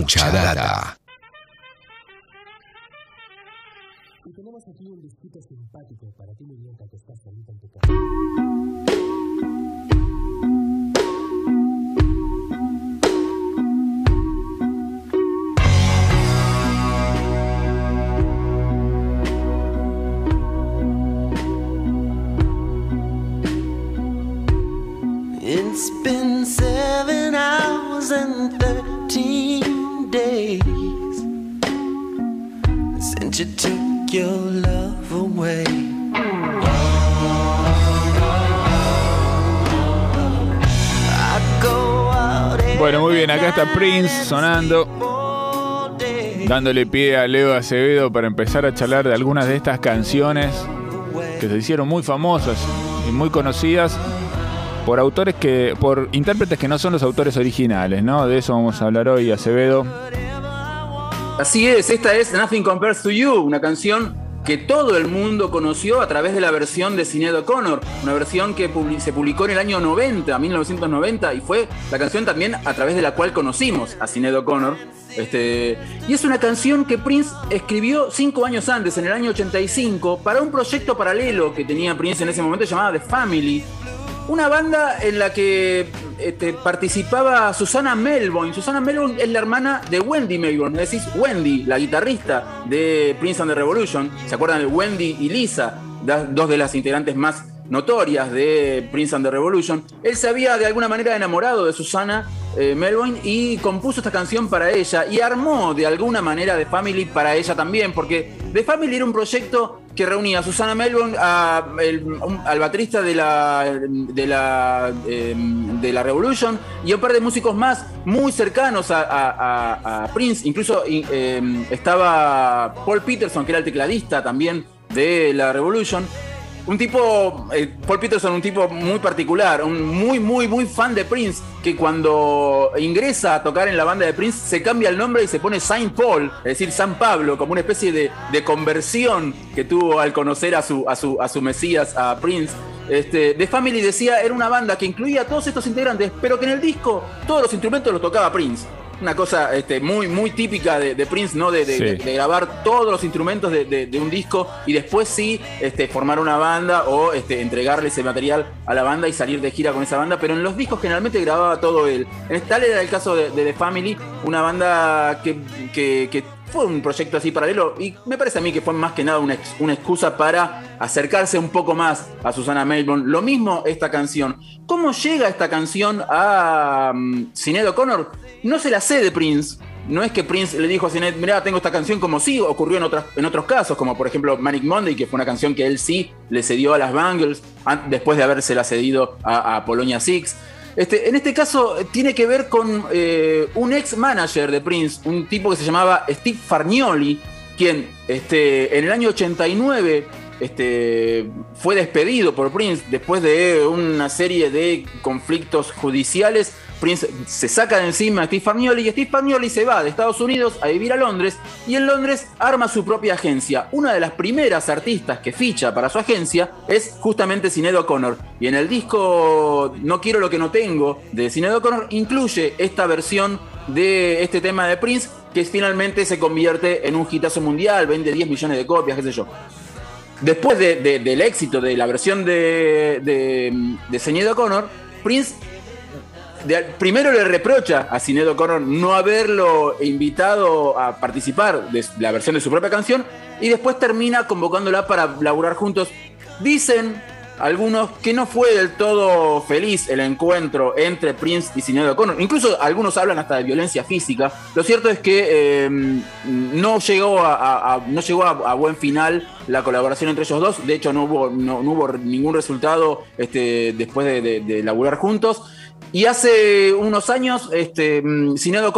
mucha data. Y tenemos aquí un disquito simpático para ti, que estás solita en tu casa. It's been seven Bueno, muy bien, acá está Prince sonando, dándole pie a Leo Acevedo para empezar a charlar de algunas de estas canciones que se hicieron muy famosas y muy conocidas por autores que, por intérpretes que no son los autores originales, ¿no? De eso vamos a hablar hoy, Acevedo. Así es, esta es Nothing Compares to You, una canción que todo el mundo conoció a través de la versión de Sinead O'Connor, una versión que se publicó en el año 90, 1990, y fue la canción también a través de la cual conocimos a Sinead O'Connor. Este, y es una canción que Prince escribió cinco años antes, en el año 85, para un proyecto paralelo que tenía Prince en ese momento llamado The Family, una banda en la que este, participaba Susana Melbourne. Susana Melbourne es la hermana de Wendy Melbourne, es Wendy, la guitarrista de Prince and the Revolution. ¿Se acuerdan de Wendy y Lisa? Dos de las integrantes más notorias de Prince and the Revolution. Él se había de alguna manera enamorado de Susana eh, Melbourne y compuso esta canción para ella y armó de alguna manera The Family para ella también, porque The Family era un proyecto que reunía a Susana Melbourne, al baterista de la, de, la, eh, de la Revolution y un par de músicos más muy cercanos a, Prince. Incluso eh, estaba Paul Peterson, que era el tecladista también de la Revolution. Un tipo, eh, Paul Peterson, un tipo muy particular, un muy, muy, muy fan de Prince, que cuando ingresa a tocar en la banda de Prince se cambia el nombre y se pone Saint Paul, es decir, San Pablo, como una especie de, de conversión que tuvo al conocer a su, a su, a su Mesías, a Prince. Este, The Family decía, era una banda que incluía a todos estos integrantes, pero que en el disco todos los instrumentos los tocaba Prince. Una cosa este, muy, muy típica de, de Prince, ¿no? De, de- Sí. de- de grabar todos los instrumentos de, de- de un disco y después sí este, formar una banda o este, entregarle ese material a la banda y salir de gira con esa banda. Pero en los discos generalmente grababa todo él. En tal era el caso de, de The Family, una banda que, que- que fue un proyecto así paralelo y me parece a mí que fue más que nada una, una excusa para acercarse un poco más a Susana Melbourne. Lo mismo esta canción. ¿Cómo llega esta canción a um, Sinead O'Connor? No se la sé de Prince. No es que Prince le dijo a Sinead, mirá, tengo esta canción como sí ocurrió en, otras, en otros casos, como por ejemplo Manic Monday, que fue una canción que él sí le cedió a las Bangles an- después de habérsela cedido a Polonia Six. Este, en este caso eh, tiene que ver con eh, un ex manager de Prince, un tipo que se llamaba Steve Farnioli, quien este, en el año 89 este, fue despedido por Prince después de una serie de conflictos judiciales. Prince se saca de encima a Steve Farnioli y Steve Farnioli se va de Estados Unidos a vivir a Londres y en Londres arma su propia agencia. Una de las primeras artistas que ficha para su agencia es justamente Sinead O'Connor. Y en el disco No quiero lo que no tengo de Sinead O'Connor incluye esta versión de este tema de Prince que finalmente se convierte en un hitazo mundial, vende 10 millones de copias, qué sé yo. Después de- de- del éxito de la versión de, de, de Sinead O'Connor, Prince primero le reprocha a Sinead O'Connor no haberlo invitado a participar de la versión de su propia canción y después termina convocándola para laburar juntos. Dicen algunos que no fue del todo feliz el encuentro entre Prince y Sinead O'Connor. Incluso algunos hablan hasta de violencia física. Lo cierto es que eh, no llegó, a, no llegó a, buen final la colaboración entre ellos dos. De hecho, no hubo, no, no hubo ningún resultado este, después de, de- laburar juntos. Y hace unos años, este, mm, Sinead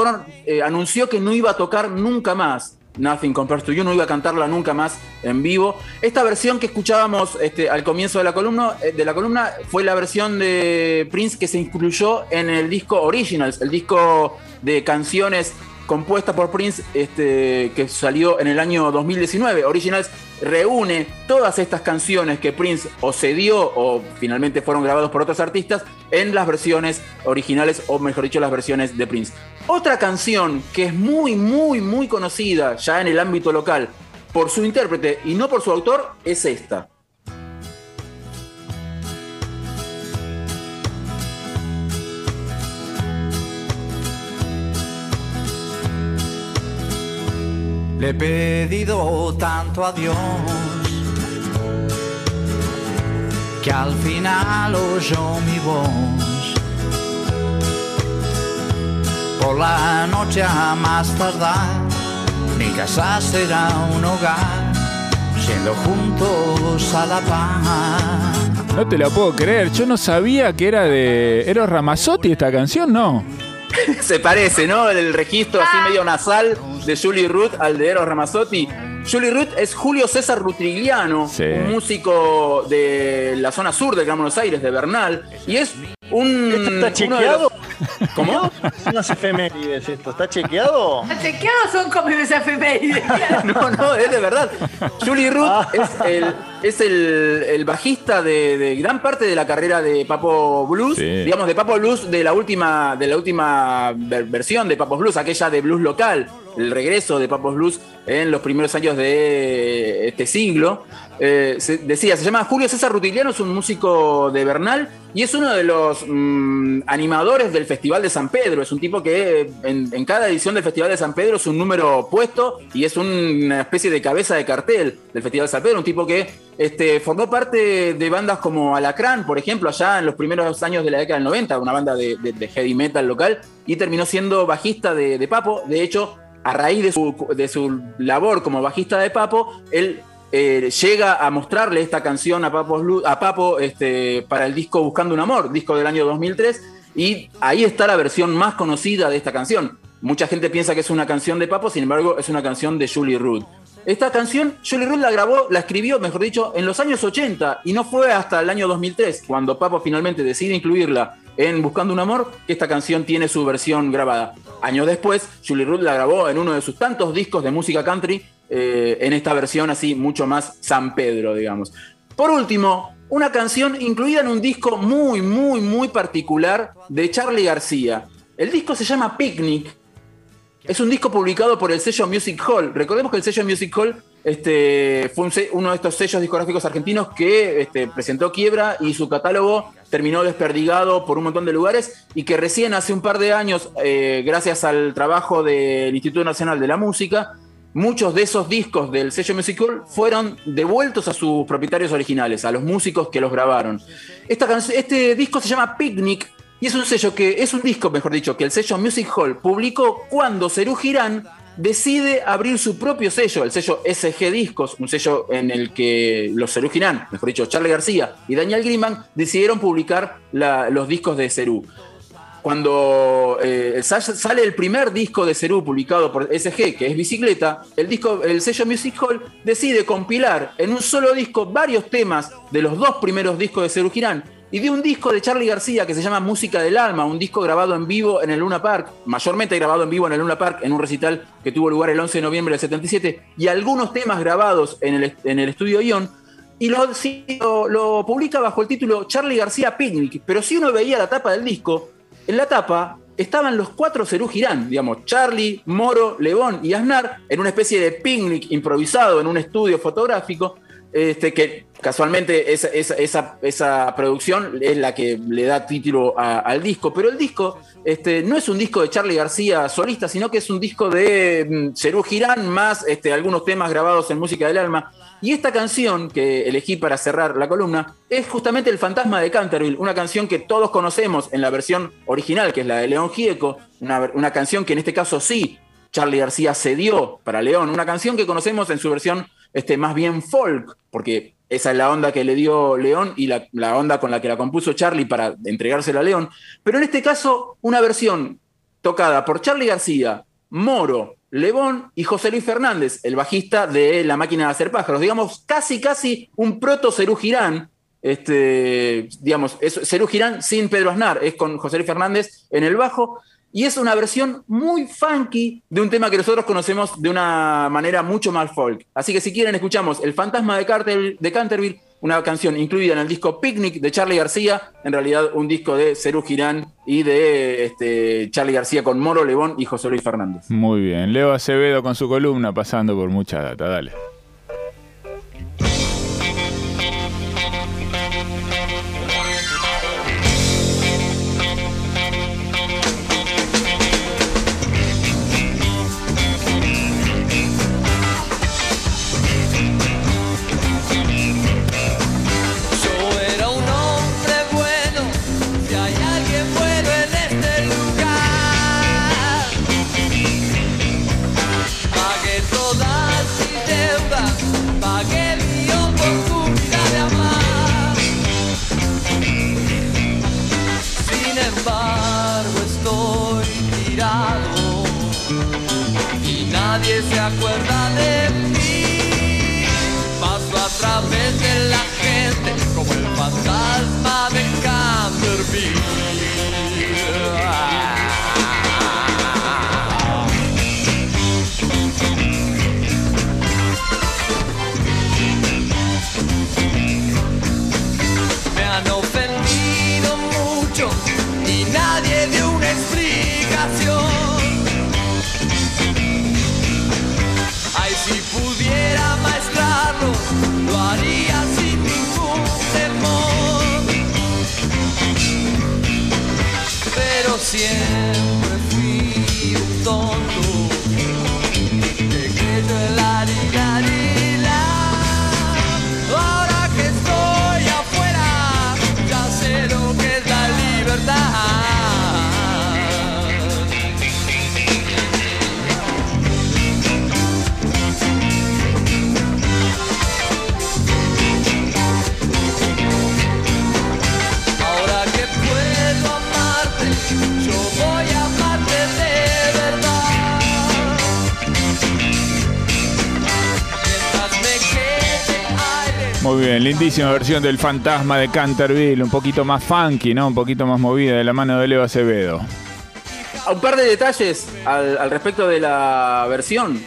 eh, anunció que no iba a tocar nunca más Nothing Compares to You, no iba a cantarla nunca más en vivo. Esta versión que escuchábamos este, al comienzo de la, columna, eh, de la columna fue la versión de Prince que se incluyó en el disco Originals, el disco de canciones compuesta por Prince, este, que salió en el año 2019. Originals reúne todas estas canciones que Prince o cedió o finalmente fueron grabados por otros artistas en las versiones originales, o mejor dicho, las versiones de Prince. Otra canción que es muy, muy, muy conocida ya en el ámbito local por su intérprete y no por su autor es esta. Le he pedido tanto a Dios que al final oyó mi voz. Por la noche a más tardar, mi casa será un hogar, siendo juntos a la paz. No te la puedo creer, yo no sabía que era de Eros Ramazzotti esta canción, no. Se parece, ¿no? El registro así medio nasal de Julie Ruth al de Eros Ramazzotti. Julie Ruth es Julio César Rutrigliano, Sí. un músico de la zona sur del Gran Buenos Aires, de Bernal, y es un... ¿Esto está de chequeado? ¿Cómo? Son unas efemérides esto. ¿Está chequeado? ¿Los chequeados son como esa efeméride? No, no, es de verdad. Julie Ruth Ah. es, el, es el, el bajista de, de gran parte de la carrera de Papo Blues, Sí. digamos de Papo Blues de la última, de la última ver- versión de Papo Blues, aquella de blues local, el regreso de Papo Blues en los primeros años de este siglo. Eh, se- decía, se llama Julio César Rutiliano, es un músico de Bernal y es uno de los mm, animadores del Festival de San Pedro. Es un tipo que en, cada edición del Festival de San Pedro es un número puesto y es una especie de cabeza de cartel del Festival de San Pedro. Un tipo que este, formó parte de bandas como Alacrán, por ejemplo, allá en los primeros años de la década del 90, una banda de, heavy metal local, y terminó siendo bajista de, de Papo. De hecho, a raíz de su, de su labor como bajista de Papo, él eh, llega a mostrarle esta canción a Papo, este, para el disco Buscando un Amor, disco del año 2003, y ahí está la versión más conocida de esta canción. Mucha gente piensa que es una canción de Papo, sin embargo es una canción de Julie Ruth. Esta canción, Julie Ruth la grabó, la escribió, mejor dicho, en los años 80 y no fue hasta el año 2003, cuando Papo finalmente decide incluirla en Buscando un Amor, que esta canción tiene su versión grabada. Años después, Julie Ruth la grabó en uno de sus tantos discos de música country, eh, en esta versión así mucho más San Pedro, digamos. Por último, una canción incluida en un disco muy, muy, muy particular de Charlie García. El disco se llama Picnic. Es un disco publicado por el sello Music Hall. Recordemos que el sello Music Hall este, fue uno de estos sellos discográficos argentinos que este, presentó quiebra y su catálogo terminó desperdigado por un montón de lugares y que recién hace un par de años, eh, gracias al trabajo del Instituto Nacional de la Música, muchos de esos discos del sello Music Hall fueron devueltos a sus propietarios originales, a los músicos que los grabaron. Esta este disco se llama Picnic y es un sello que es un disco, mejor dicho, que el sello Music Hall publicó cuando Serú Girán decide abrir su propio sello, el sello SG Discos, un sello en el que los Serú Girán, mejor dicho, Charlie García y Daniel Greenman decidieron publicar los discos de Serú cuando eh, sa- sale el primer disco de Cerú publicado por SG, que es Bicicleta, el, disco, el sello Music Hall decide compilar en un solo disco varios temas de los dos primeros discos de Cerú Girán y de un disco de Charlie García que se llama Música del Alma, un disco grabado en vivo en el Luna Park, mayormente grabado en vivo en el Luna Park, en un recital que tuvo lugar el 11 de noviembre del 77, y algunos temas grabados en el, en el estudio Ion, y lo, lo publica bajo el título Charlie García Picnic. Pero si uno veía la tapa del disco, en la tapa estaban los cuatro Cerú Girán, digamos, Charlie, Moro, Lebón y Aznar, en una especie de picnic improvisado en un estudio fotográfico, este, que casualmente esa, esa, producción es la que le da título al disco. Pero el disco este, no es un disco de Charlie García solista, sino que es un disco de mm, Cerú Girán más este, algunos temas grabados en Música del Alma. Y esta canción que elegí para cerrar la columna es justamente El Fantasma de Canterville, una canción que todos conocemos en la versión original, que es la de León Gieco, una, una canción que en este caso sí Charlie García cedió para León, una canción que conocemos en su versión este, más bien folk, porque esa es la onda que le dio León y la, la onda con la que la compuso Charlie para entregársela a León. Pero en este caso, una versión tocada por Charlie García, Moro, Lebón y José Luis Fernández, el bajista de La Máquina de Hacer Pájaros. Digamos, casi, casi un proto Cerú Girán. Este, digamos, es Girán sin Pedro Aznar, es con José Luis Fernández en el bajo. Y es una versión muy funky de un tema que nosotros conocemos de una manera mucho más folk. Así que si quieren escuchamos El fantasma de, Cartel, de Canterville, una canción incluida en el disco Picnic de Charlie García, en realidad un disco de Cerú Girán y de este, Charlie García con Moro Lebón y José Luis Fernández. Muy bien. Leo Acevedo con su columna pasando por mucha data. Dale. Pero Muy bien, lindísima versión del fantasma de Canterville, un poquito más funky, ¿no? Un poquito más movida de la mano de Leo Acevedo. Un par de detalles al, respecto de la versión.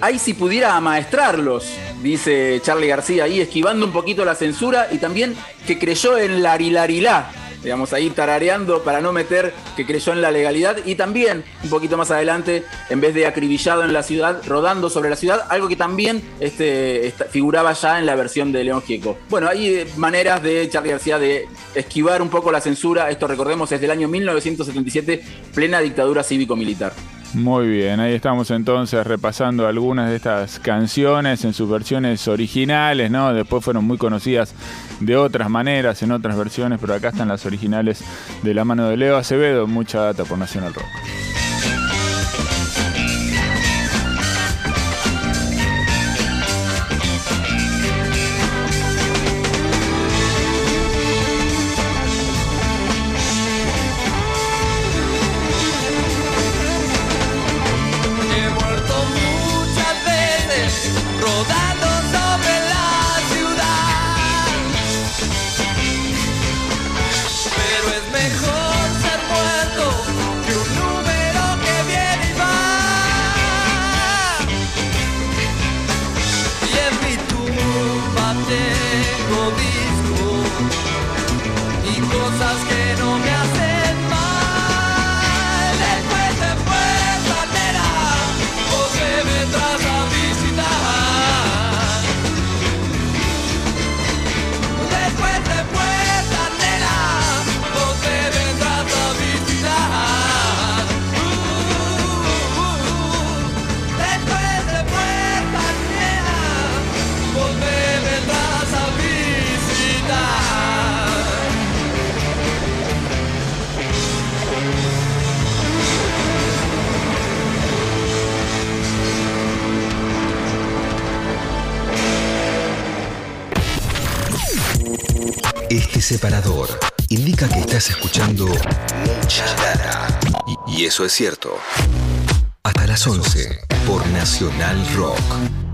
Ahí si pudiera amaestrarlos, dice Charlie García, ahí esquivando un poquito la censura y también que creyó en la rilarilá, digamos, ahí tarareando para no meter que creyó en la legalidad y también un poquito más adelante, en vez de acribillado en la ciudad, rodando sobre la ciudad, algo que también este, figuraba ya en la versión de León Gieco. Bueno, hay eh, maneras de Charlie García de esquivar un poco la censura, esto recordemos es del año 1977, plena dictadura cívico-militar. Muy bien, ahí estamos entonces repasando algunas de estas canciones en sus versiones originales, ¿no? Después fueron muy conocidas de otras maneras, en otras versiones, pero acá están las originales de la mano de Leo Acevedo, mucha data por Nacional Rock. Cosas que no me hacen separador indica que estás escuchando mucha data. Y, y eso es cierto. Hasta las 11 por Nacional Rock.